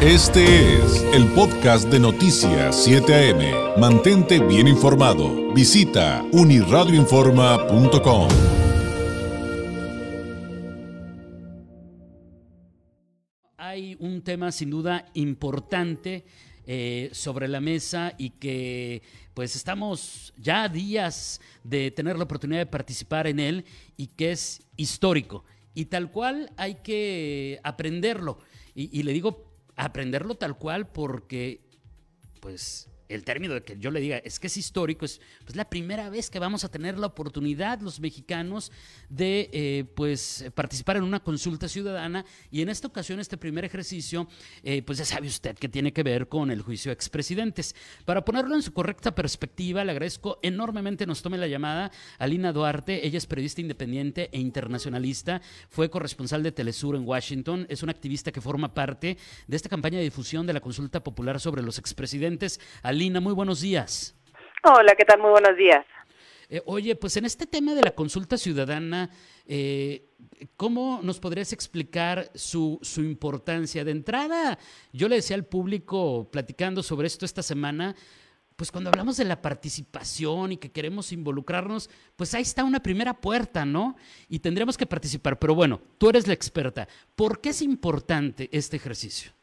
Este es el podcast de Noticias 7 AM. Mantente bien informado. Visita uniradioinforma.com. Hay un tema sin duda importante eh, sobre la mesa y que pues estamos ya a días de tener la oportunidad de participar en él y que es histórico. Y tal cual hay que aprenderlo. Y, y le digo aprenderlo tal cual porque, pues, el término de que yo le diga es que es histórico, es pues, la primera vez que vamos a tener la oportunidad los mexicanos de eh, pues, participar en una consulta ciudadana y en esta ocasión este primer ejercicio, eh, pues ya sabe usted que tiene que ver con el juicio de expresidentes. Para ponerlo en su correcta perspectiva, le agradezco enormemente nos tome la llamada a Lina Duarte, ella es periodista independiente e internacionalista, fue corresponsal de Telesur en Washington, es una activista que forma parte de esta campaña de difusión de la consulta popular sobre los expresidentes. Lina, muy buenos días. Hola, ¿qué tal? Muy buenos días. Eh, oye, pues en este tema de la consulta ciudadana, eh, ¿cómo nos podrías explicar su, su importancia? De entrada, yo le decía al público, platicando sobre esto esta semana, pues cuando hablamos de la participación y que queremos involucrarnos, pues ahí está una primera puerta, ¿no? Y tendríamos que participar. Pero bueno, tú eres la experta. ¿Por qué es importante este ejercicio?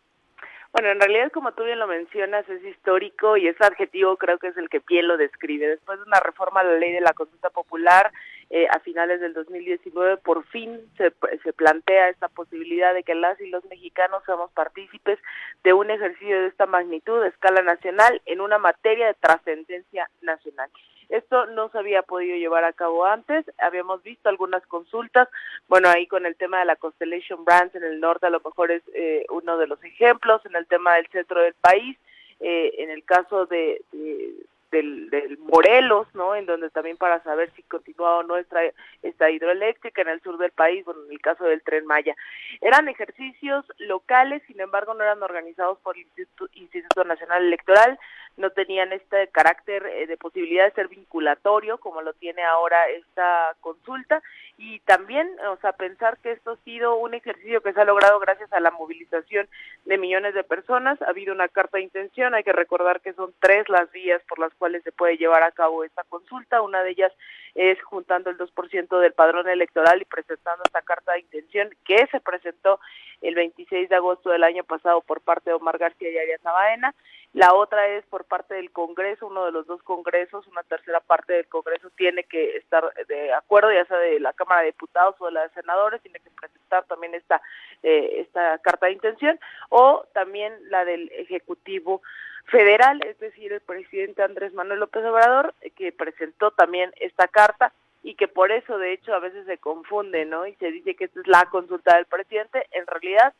Bueno, en realidad, como tú bien lo mencionas, es histórico y ese adjetivo creo que es el que bien lo describe. Después de una reforma a la ley de la consulta popular, eh, a finales del 2019, por fin se, se plantea esta posibilidad de que las y los mexicanos seamos partícipes de un ejercicio de esta magnitud, de escala nacional, en una materia de trascendencia nacional. Esto no se había podido llevar a cabo antes, habíamos visto algunas consultas, bueno, ahí con el tema de la Constellation Brands en el norte a lo mejor es eh, uno de los ejemplos, en el tema del centro del país, eh, en el caso de, de del, del, Morelos, ¿no? En donde también para saber si continúa o no esta, hidroeléctrica en el sur del país, bueno, en el caso del Tren Maya. Eran ejercicios locales, sin embargo, no eran organizados por el Instituto, Instituto Nacional Electoral, no tenían este carácter eh, de posibilidad de ser vinculatorio como lo tiene ahora esta consulta. Y también, o sea, pensar que esto ha sido un ejercicio que se ha logrado gracias a la movilización de millones de personas, ha habido una carta de intención, hay que recordar que son tres las vías por las cuales se puede llevar a cabo esta consulta, una de ellas es juntando el 2% del padrón electoral y presentando esta carta de intención que se presentó el 26 de agosto del año pasado por parte de Omar García y Arias Nabaena. La otra es por parte del Congreso, uno de los dos Congresos, una tercera parte del Congreso tiene que estar de acuerdo, ya sea de la Cámara de Diputados o de la de Senadores, tiene que presentar también esta, eh, esta carta de intención, o también la del Ejecutivo Federal, es decir, el presidente Andrés Manuel López Obrador, que presentó también esta carta y que por eso de hecho a veces se confunde, ¿no? Y se dice que esta es la consulta del presidente, en realidad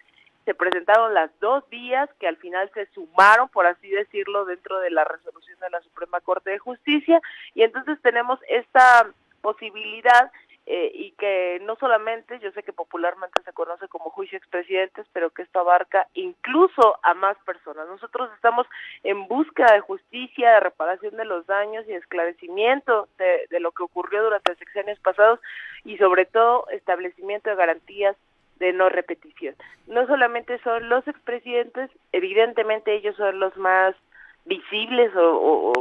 se presentaron las dos vías que al final se sumaron, por así decirlo, dentro de la resolución de la Suprema Corte de Justicia y entonces tenemos esta posibilidad eh, y que no solamente, yo sé que popularmente se conoce como juicio expresidentes, pero que esto abarca incluso a más personas. Nosotros estamos en búsqueda de justicia, de reparación de los daños y esclarecimiento de, de lo que ocurrió durante sexenios pasados y sobre todo establecimiento de garantías de no repetición. No solamente son los expresidentes, evidentemente ellos son los más visibles o, o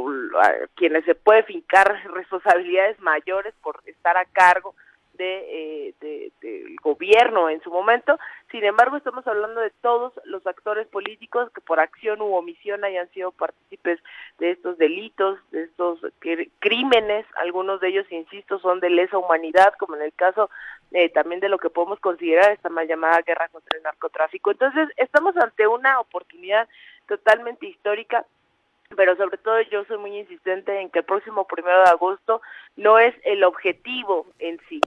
quienes se puede fincar responsabilidades mayores por estar a cargo de, eh, de, del gobierno en su momento. Sin embargo, estamos hablando de todos los actores políticos que por acción u omisión hayan sido partícipes de estos delitos, de estos crímenes. Algunos de ellos, insisto, son de lesa humanidad, como en el caso eh, también de lo que podemos considerar esta mal llamada guerra contra el narcotráfico. Entonces, estamos ante una oportunidad totalmente histórica pero sobre todo yo soy muy insistente en que el próximo primero de agosto no es el objetivo en sí,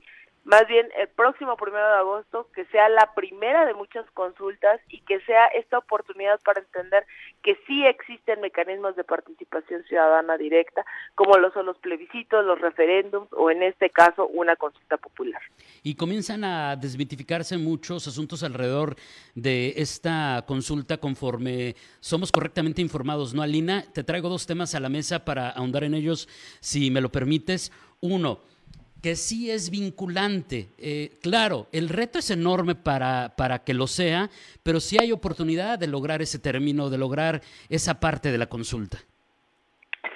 más bien el próximo primero de agosto, que sea la primera de muchas consultas y que sea esta oportunidad para entender que sí existen mecanismos de participación ciudadana directa, como lo son los plebiscitos, los referéndums o en este caso una consulta popular. Y comienzan a desmitificarse muchos asuntos alrededor de esta consulta conforme somos correctamente informados, ¿no, Alina? Te traigo dos temas a la mesa para ahondar en ellos, si me lo permites. Uno, sí es vinculante. Eh, claro, el reto es enorme para, para que lo sea, pero sí hay oportunidad de lograr ese término, de lograr esa parte de la consulta.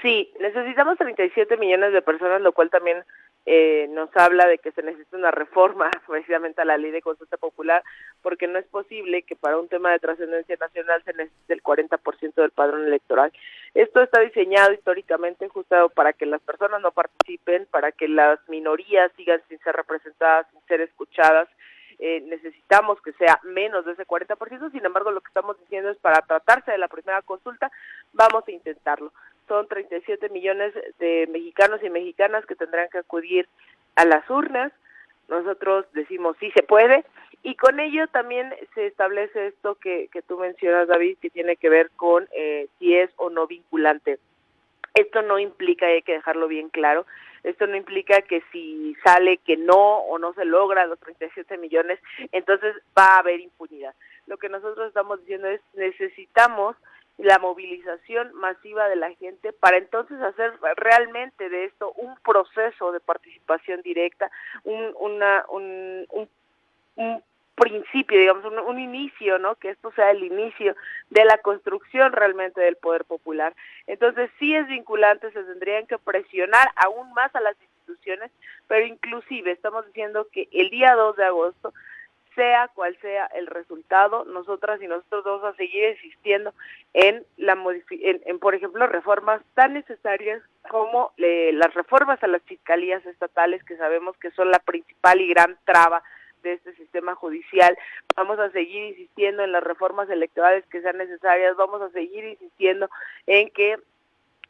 Sí, necesitamos 37 millones de personas, lo cual también eh, nos habla de que se necesita una reforma precisamente a la ley de consulta popular, porque no es posible que para un tema de trascendencia nacional se necesite el 40% del padrón electoral. Esto está diseñado históricamente justo para que las personas no participen, para que las minorías sigan sin ser representadas, sin ser escuchadas. Eh, necesitamos que sea menos de ese 40%, sin embargo lo que estamos diciendo es para tratarse de la primera consulta, vamos a intentarlo son 37 millones de mexicanos y mexicanas que tendrán que acudir a las urnas. Nosotros decimos sí se puede y con ello también se establece esto que, que tú mencionas, David, que tiene que ver con eh, si es o no vinculante. Esto no implica, hay que dejarlo bien claro, esto no implica que si sale que no o no se logra los 37 millones, entonces va a haber impunidad. Lo que nosotros estamos diciendo es necesitamos la movilización masiva de la gente para entonces hacer realmente de esto un proceso de participación directa, un, una, un, un, principio, digamos, un, un, inicio, ¿no? Que esto sea el inicio de la construcción realmente del poder popular. Entonces, sí es vinculante, se tendrían que presionar aún más a las instituciones, pero inclusive estamos diciendo que el día 2 de agosto sea cual sea el resultado, nosotras y nosotros vamos a seguir insistiendo en la en, por ejemplo, reformas tan necesarias como las reformas a las fiscalías estatales que sabemos que son la principal y gran traba de este sistema judicial. Vamos a seguir insistiendo en las reformas electorales que sean necesarias, vamos a seguir insistiendo en que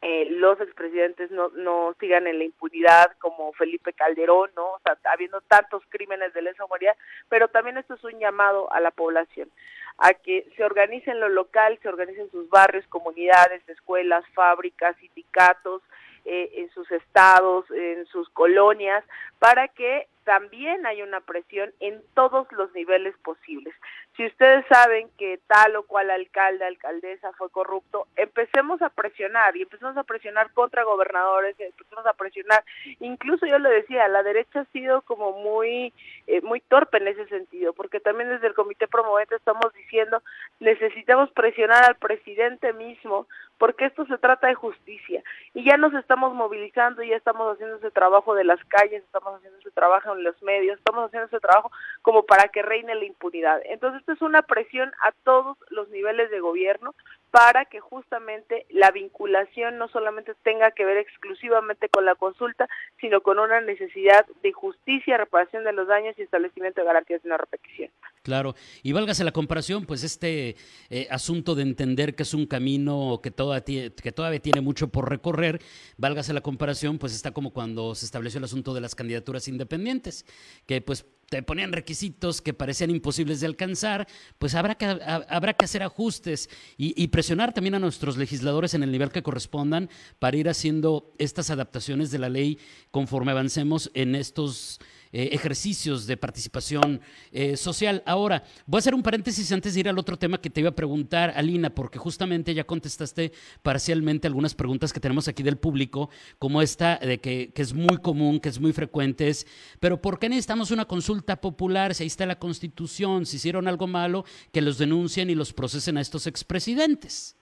eh, los expresidentes no, no sigan en la impunidad como Felipe Calderón, ¿no? O sea, habiendo tantos crímenes de lesa humanidad, pero también esto es un llamado a la población, a que se organice en lo local, se organicen sus barrios, comunidades, escuelas, fábricas, sindicatos, eh, en sus estados, en sus colonias, para que también haya una presión en todos los niveles posibles. Si ustedes saben que tal o cual alcalde, alcaldesa fue corrupto, empecemos a presionar y empecemos a presionar contra gobernadores, empecemos a presionar. Incluso yo le decía, la derecha ha sido como muy, eh, muy torpe en ese sentido, porque también desde el comité promovente estamos diciendo necesitamos presionar al presidente mismo, porque esto se trata de justicia y ya nos estamos movilizando, ya estamos haciendo ese trabajo de las calles, estamos haciendo ese trabajo en los medios, estamos haciendo ese trabajo como para que reine la impunidad. Entonces, esto es una presión a todos los niveles de gobierno para que justamente la vinculación no solamente tenga que ver exclusivamente con la consulta, sino con una necesidad de justicia, reparación de los daños y establecimiento de garantías de una repetición. Claro, y válgase la comparación, pues este eh, asunto de entender que es un camino que, que todavía tiene mucho por recorrer, válgase la comparación, pues está como cuando se estableció el asunto de las candidaturas independientes, que pues te ponían requisitos que parecían imposibles de alcanzar, pues habrá que, habrá que hacer ajustes y, y, presionar también a nuestros legisladores en el nivel que correspondan para ir haciendo estas adaptaciones de la ley conforme avancemos en estos eh, ejercicios de participación eh, social. Ahora, voy a hacer un paréntesis antes de ir al otro tema que te iba a preguntar, Alina, porque justamente ya contestaste parcialmente algunas preguntas que tenemos aquí del público, como esta de que, que es muy común, que es muy frecuente, es, pero ¿por qué necesitamos una consulta popular si ahí está la Constitución, si hicieron algo malo, que los denuncien y los procesen a estos expresidentes?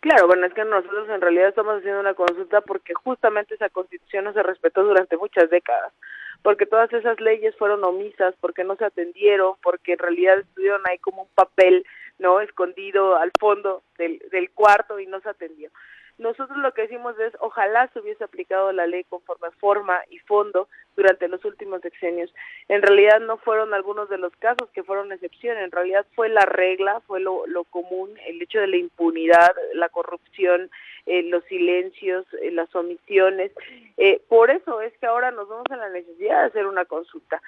Claro, bueno, es que nosotros en realidad estamos haciendo una consulta porque justamente esa constitución no se respetó durante muchas décadas porque todas esas leyes fueron omisas, porque no se atendieron, porque en realidad estuvieron ahí como un papel, ¿no? Escondido al fondo del, del cuarto y no se atendió. Nosotros lo que decimos es, ojalá se hubiese aplicado la ley conforme forma y fondo durante los últimos sexenios. En realidad no fueron algunos de los casos que fueron excepción, en realidad fue la regla, fue lo, lo común, el hecho de la impunidad, la corrupción, eh, los silencios, eh, las omisiones. Eh, por eso es que ahora nos vemos en la necesidad de hacer una consulta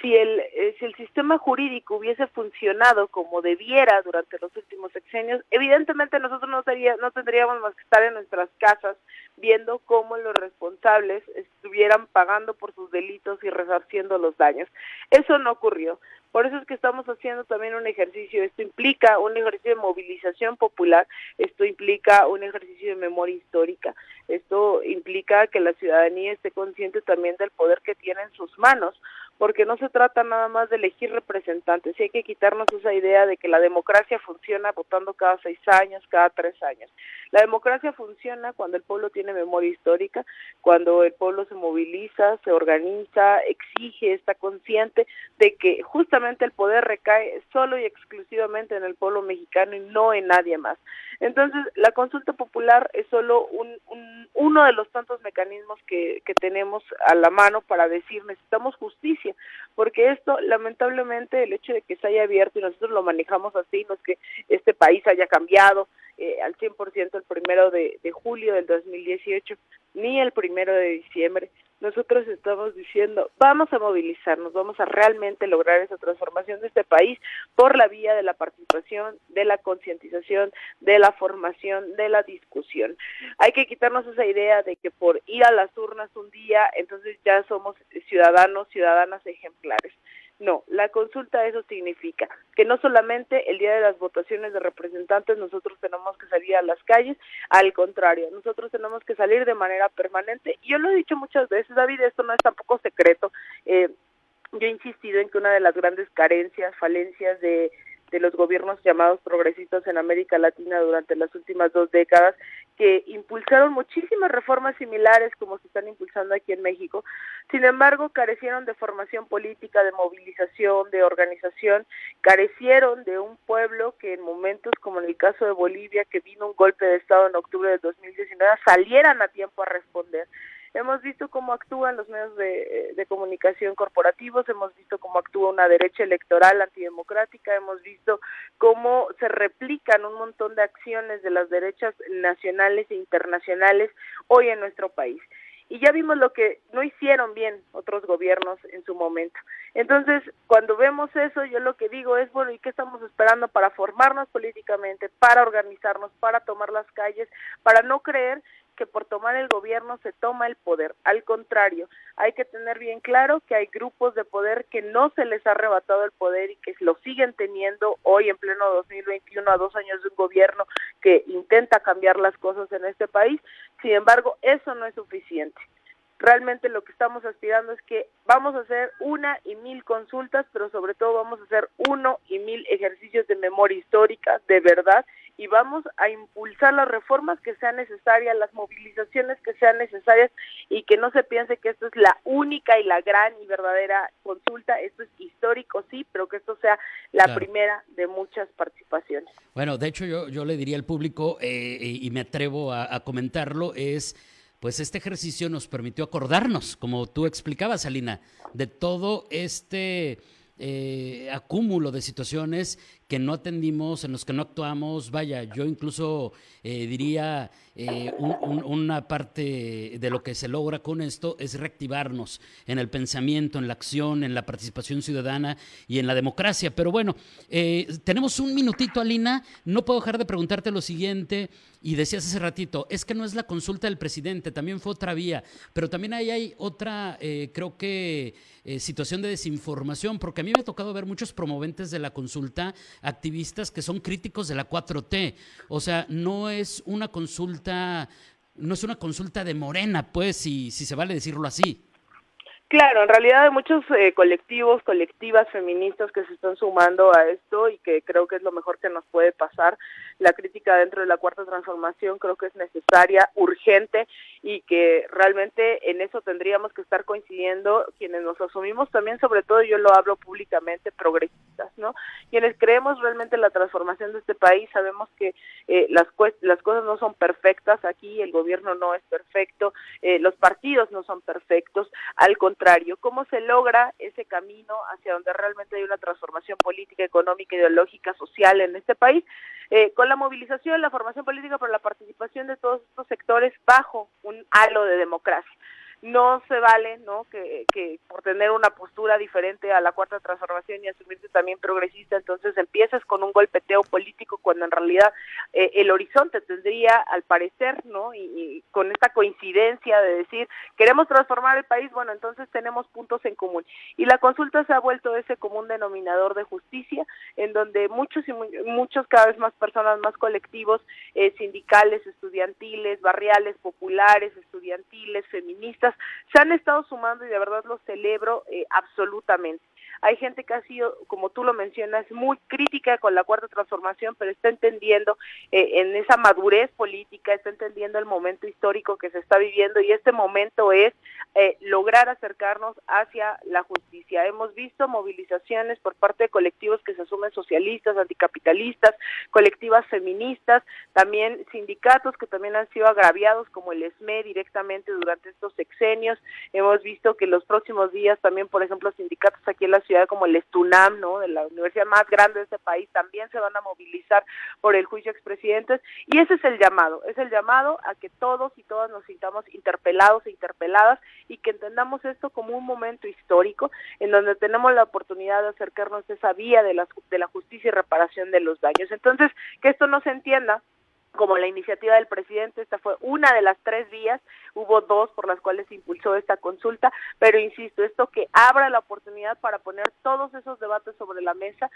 si el, eh, si el sistema jurídico hubiese funcionado como debiera durante los últimos sexenios, evidentemente nosotros no, sería, no tendríamos más que estar en nuestras casas viendo cómo los responsables estuvieran pagando por sus delitos y resarciendo los daños. Eso no ocurrió. Por eso es que estamos haciendo también un ejercicio, esto implica un ejercicio de movilización popular, esto implica un ejercicio de memoria histórica, esto implica que la ciudadanía esté consciente también del poder que tiene en sus manos, porque no se trata nada más de elegir representantes, y hay que quitarnos esa idea de que la democracia funciona votando cada seis años, cada tres años. La democracia funciona cuando el pueblo tiene memoria histórica, cuando el pueblo se moviliza, se organiza, exige, está consciente de que justamente el poder recae solo y exclusivamente en el pueblo mexicano y no en nadie más. Entonces, la consulta popular es solo un, uno de los tantos mecanismos que, que tenemos a la mano para decir necesitamos justicia porque esto, lamentablemente, el hecho de que se haya abierto y nosotros lo manejamos así, no es que este país haya cambiado eh, al 100% el primero de, de julio del 2018, ni el primero de diciembre, nosotros estamos diciendo, vamos a movilizarnos, vamos a realmente lograr esa transformación de este país por la vía de la participación, de la concientización, de la formación, de la discusión. Hay que quitarnos esa idea de que por ir a las urnas un día, entonces ya somos ciudadanos, ciudadanas ejemplares. No, la consulta eso significa que no solamente el día de las votaciones de representantes nosotros tenemos que salir a las calles, al contrario, nosotros tenemos que salir de manera permanente. Y yo lo he dicho muchas veces, David, esto no es tampoco secreto. Eh, yo he insistido en que una de las grandes carencias, falencias de de los gobiernos llamados progresistas en América Latina durante las últimas dos décadas, que impulsaron muchísimas reformas similares como se están impulsando aquí en México. Sin embargo, carecieron de formación política, de movilización, de organización, carecieron de un pueblo que en momentos como en el caso de Bolivia, que vino un golpe de Estado en octubre de 2019, salieran a tiempo a responder. Hemos visto cómo actúan los medios de, de, comunicación corporativos, hemos visto cómo actúa una derecha electoral antidemocrática, hemos visto cómo se replican un montón de acciones de las derechas nacionales e internacionales hoy en nuestro país y ya vimos lo que no hicieron bien otros gobiernos en su momento. Entonces, cuando vemos eso, yo lo que digo es, bueno, ¿y qué estamos esperando para formarnos políticamente, para organizarnos, para tomar las calles, para no creer que por tomar el gobierno se toma el poder. Al contrario, hay que tener bien claro que hay grupos de poder que no se les ha arrebatado el poder y que lo siguen teniendo hoy en pleno 2021 a dos años de un gobierno que intenta cambiar las cosas en este país. Sin embargo, eso no es suficiente. Realmente lo que estamos aspirando es que vamos a hacer una y mil consultas, pero sobre todo vamos a hacer uno y mil ejercicios de memoria histórica, de verdad, y vamos a impulsar las reformas que sean necesarias, las movilizaciones que sean necesarias y que no se piense que esto es la única y la gran y verdadera consulta, esto es histórico, sí, pero que esto sea la primera de muchas participaciones. Bueno, de hecho yo, yo le diría al público, eh, y me atrevo a, a comentarlo, es pues este ejercicio nos permitió acordarnos, como tú explicabas, Alina, de todo este eh, acúmulo de situaciones que no atendimos, en los que no actuamos. Vaya, yo incluso eh, diría eh, una parte de lo que se logra con esto es reactivarnos en el pensamiento, en la acción, en la participación ciudadana y en la democracia. Pero bueno, tenemos un minutito, Alina. No puedo dejar de preguntarte lo siguiente. Y decías hace ratito, es que no es la consulta del presidente, también fue otra vía, pero también ahí hay otra, creo que, situación de desinformación, porque a mí me ha tocado ver muchos promoventes de la consulta, activistas que son críticos de la 4T. O sea, no es una consulta, no es una consulta de Morena, pues, si, si se vale decirlo así. Claro, en realidad hay muchos eh, colectivos, colectivas feministas que se están sumando a esto y que creo que es lo mejor que nos puede pasar. La crítica dentro de la cuarta transformación creo que es necesaria, urgente y que realmente en eso tendríamos que estar coincidiendo quienes nos asumimos también, sobre todo yo lo hablo públicamente, progresistas, ¿no? Quienes creemos realmente en la transformación de este país, sabemos que eh, las, las cosas no son perfectas aquí, el gobierno no es perfecto, eh, los partidos no son perfectos, al contrario, cómo se logra ese camino hacia donde realmente hay una transformación política, económica, ideológica, social en este país, eh, con la movilización, la formación política, por la participación de todos estos sectores bajo un halo de democracia no se vale no que, que por tener una postura diferente a la cuarta transformación y asumirse también progresista entonces empiezas con un golpeteo político cuando en realidad eh, el horizonte tendría, al parecer, ¿no? Y, con esta coincidencia de decir, queremos transformar el país, bueno, entonces tenemos puntos en común. Y la consulta se ha vuelto ese común denominador de justicia, en donde muchos y muchos, cada vez más personas, más colectivos, eh, sindicales, estudiantiles, barriales, populares, estudiantiles, feministas, se han estado sumando y de verdad lo celebro eh, absolutamente. Hay gente que ha sido, como tú lo mencionas, muy crítica con la cuarta transformación, pero está entendiendo eh, en esa madurez política, está entendiendo el momento histórico que se está viviendo y este momento es eh, lograr acercarnos hacia la justicia. Hemos visto movilizaciones por parte de colectivos que se asumen socialistas, anticapitalistas, colectivas feministas, también sindicatos que también han sido agraviados como el ESME directamente durante estos sexenios. Hemos visto que los próximos días también, por ejemplo, sindicatos aquí en la ciudad como el Estunam, ¿no? de la universidad más grande de este país, también se van a movilizar por el juicio expresidentes. Y ese es el llamado, es el llamado a que todos y todas nos sintamos interpelados e interpeladas y que entendamos esto como un momento histórico en donde tenemos la oportunidad de acercarnos a esa vía de la, de la justicia y reparación de los daños. Entonces, que esto no se entienda como la iniciativa del presidente, esta fue una de las tres vías, hubo dos por las cuales se impulsó esta consulta, pero insisto, esto que abra la oportunidad para poner todos esos debates sobre la mesa,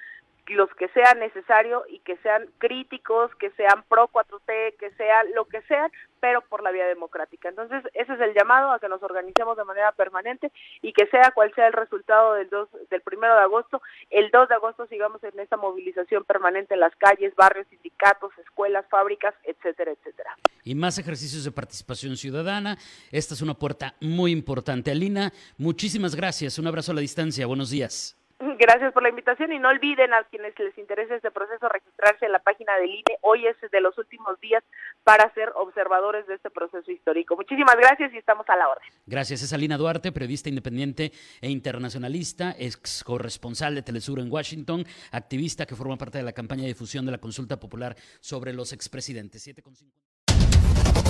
los que sean necesarios y que sean críticos, que sean pro 4T, que sean lo que sean, pero por la vía democrática. Entonces, ese es el llamado a que nos organicemos de manera permanente y que sea cual sea el resultado del 2 del primero de agosto, el 2 de agosto sigamos en esta movilización permanente en las calles, barrios, sindicatos, escuelas, fábricas, etcétera, etcétera. Y más ejercicios de participación ciudadana. Esta es una puerta muy importante. Alina, muchísimas gracias. Un abrazo a la distancia. Buenos días. Gracias por la invitación y no olviden a quienes les interese este proceso registrarse en la página del INE. Hoy es de los últimos días para ser observadores de este proceso histórico. Muchísimas gracias y estamos a la orden. Gracias. Es Alina Duarte, periodista independiente e internacionalista, ex corresponsal de Telesur en Washington, activista que forma parte de la campaña de difusión de la consulta popular sobre los expresidentes.